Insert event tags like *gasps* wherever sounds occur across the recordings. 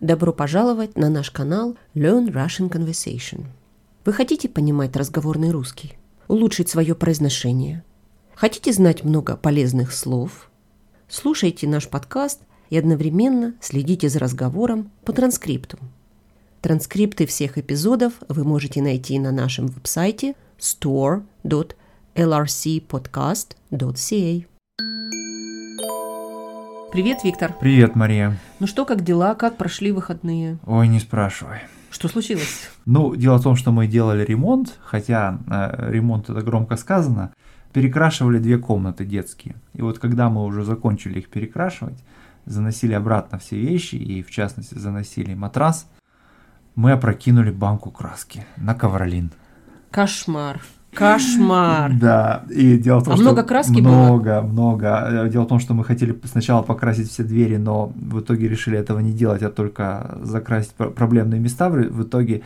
Добро пожаловать на наш канал Learn Russian Conversation. Вы хотите понимать разговорный русский? Улучшить свое произношение? Хотите знать много полезных слов? Слушайте наш подкаст и одновременно следите за разговором по транскрипту. Транскрипты всех эпизодов вы можете найти на нашем веб-сайте store.lrcpodcast.ca. Привет, Виктор. Привет, Мария. Ну что, как дела? Как прошли выходные? Ой, не спрашивай. Что случилось? Ну, дело в том, что мы делали ремонт, хотя э, ремонт это громко сказано, перекрашивали две комнаты детские. И вот когда мы уже закончили их перекрашивать, заносили обратно все вещи и в частности заносили матрас, мы опрокинули банку краски на ковролин. Кошмар. Кошмар. Да, и дело в том, а что... много краски много, было? Много, Дело в том, что мы хотели сначала покрасить все двери, но в итоге решили этого не делать, а только закрасить проблемные места. В итоге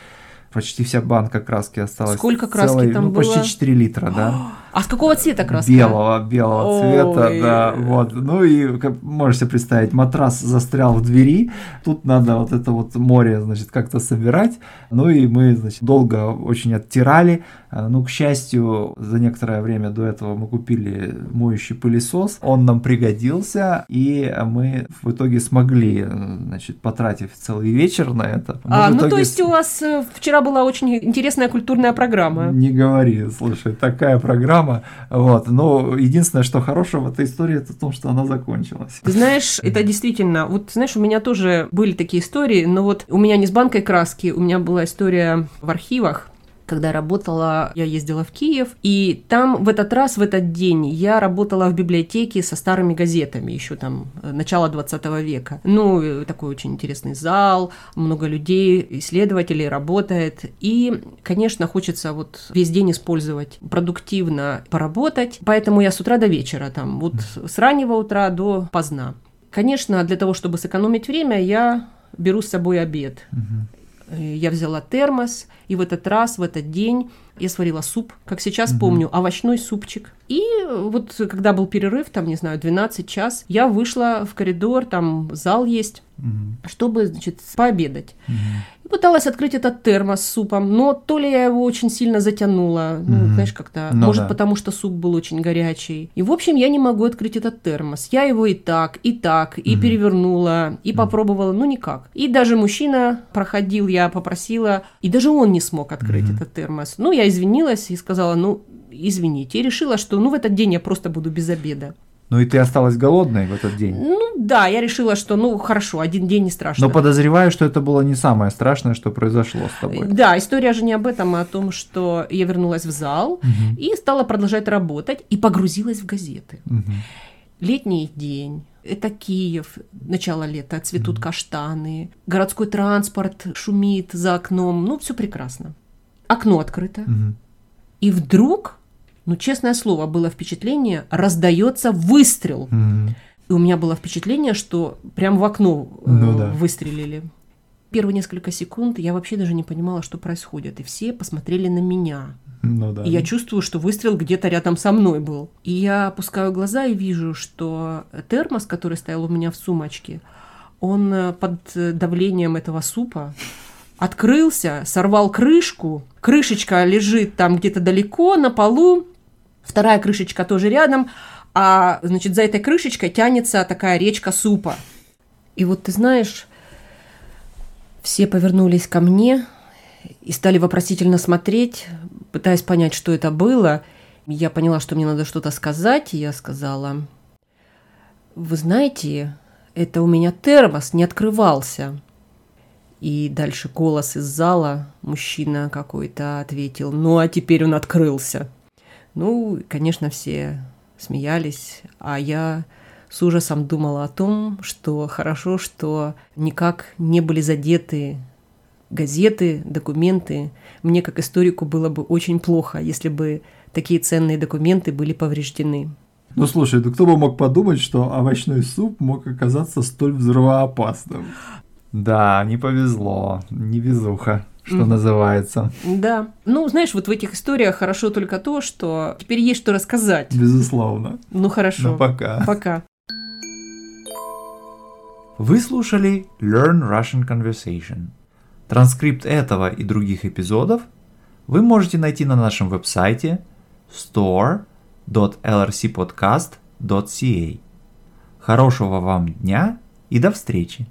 почти вся банка краски осталась. Сколько краски целой, там ну, было? Почти 4 литра, да. *gasps* А с какого цвета краска? Белого, белого цвета, да. Вот. Ну и, как можете представить, матрас застрял в двери. Тут надо вот это вот море, значит, как-то собирать. Ну и мы, значит, долго очень оттирали. А, ну, к счастью, за некоторое время до этого мы купили моющий пылесос. Он нам пригодился, и мы в итоге смогли, значит, потратив целый вечер на это. А, ну то есть у вас э, вчера была очень интересная культурная программа. Не говори, слушай, такая программа драма. Вот. Но единственное, что хорошего в этой истории, это то, что она закончилась. Знаешь, это действительно... Вот, знаешь, у меня тоже были такие истории, но вот у меня не с банкой краски, у меня была история в архивах, когда работала, я ездила в Киев, и там в этот раз, в этот день, я работала в библиотеке со старыми газетами, еще там э, начала 20 века. Ну, э, такой очень интересный зал, много людей, исследователей работает, и, конечно, хочется вот весь день использовать, продуктивно поработать, поэтому я с утра до вечера там, вот с раннего утра до поздна. Конечно, для того, чтобы сэкономить время, я беру с собой обед. Угу. Я взяла термос, и в этот раз, в этот день я сварила суп, как сейчас угу. помню, овощной супчик. И вот когда был перерыв, там, не знаю, 12 час, я вышла в коридор, там зал есть, угу. чтобы, значит, пообедать. Угу. И пыталась открыть этот термос с супом, но то ли я его очень сильно затянула, ну, mm знаешь, как-то, ну, может, да. потому что суп был очень горячий. И, в общем, я не могу открыть этот термос. Я его и так, и так, и mm перевернула, и mm попробовала, ну, никак. И даже мужчина проходил, я попросила, и даже он не смог открыть mm этот термос. Ну, я извинилась и сказала, ну, извините, и решила, что, ну, в этот день я просто буду без обеда. Ну и ты осталась голодной в этот день? Ну да, я решила, что ну хорошо, один день не страшно. Но подозреваю, что это было не самое страшное, что произошло с тобой. Да, история же не об этом, а о том, что я вернулась в зал угу. и стала продолжать работать и погрузилась в газеты. Угу. Летний день, это Киев, начало лета, цветут mm каштаны, городской транспорт шумит за окном, ну все прекрасно. Окно открыто. mm И вдруг ну, честное слово, было впечатление, раздается выстрел. Mm-hmm. И у меня было впечатление, что прям в окно э, ну, да. выстрелили. Первые несколько секунд я вообще даже не понимала, что происходит. И все посмотрели на меня. Ну, да. И я чувствую, что выстрел где-то рядом со мной был. И я опускаю глаза и вижу, что термос, который стоял у меня в сумочке, он э, под давлением этого супа открылся, сорвал крышку. Крышечка лежит там где-то далеко на полу вторая крышечка тоже рядом, а, значит, за этой крышечкой тянется такая речка супа. И вот ты знаешь, все повернулись ко мне и стали вопросительно смотреть, пытаясь понять, что это было. Я поняла, что мне надо что-то сказать, и я сказала, вы знаете, это у меня термос не открывался. И дальше голос из зала, мужчина какой-то ответил, ну а теперь он открылся. Ну, конечно, все смеялись, а я с ужасом думала о том, что хорошо, что никак не были задеты газеты, документы. Мне как историку было бы очень плохо, если бы такие ценные документы были повреждены. Ну слушай, да кто бы мог подумать, что овощной суп мог оказаться столь взрывоопасным? Да, не повезло, невезуха что называется. Да. Ну, знаешь, вот в этих историях хорошо только то, что теперь есть что рассказать. Безусловно. Ну хорошо. Ну пока. Пока. Вы слушали Learn Russian Conversation. Транскрипт этого и других эпизодов вы можете найти на нашем веб-сайте store.lrcpodcast.ca. Хорошего вам дня и до встречи!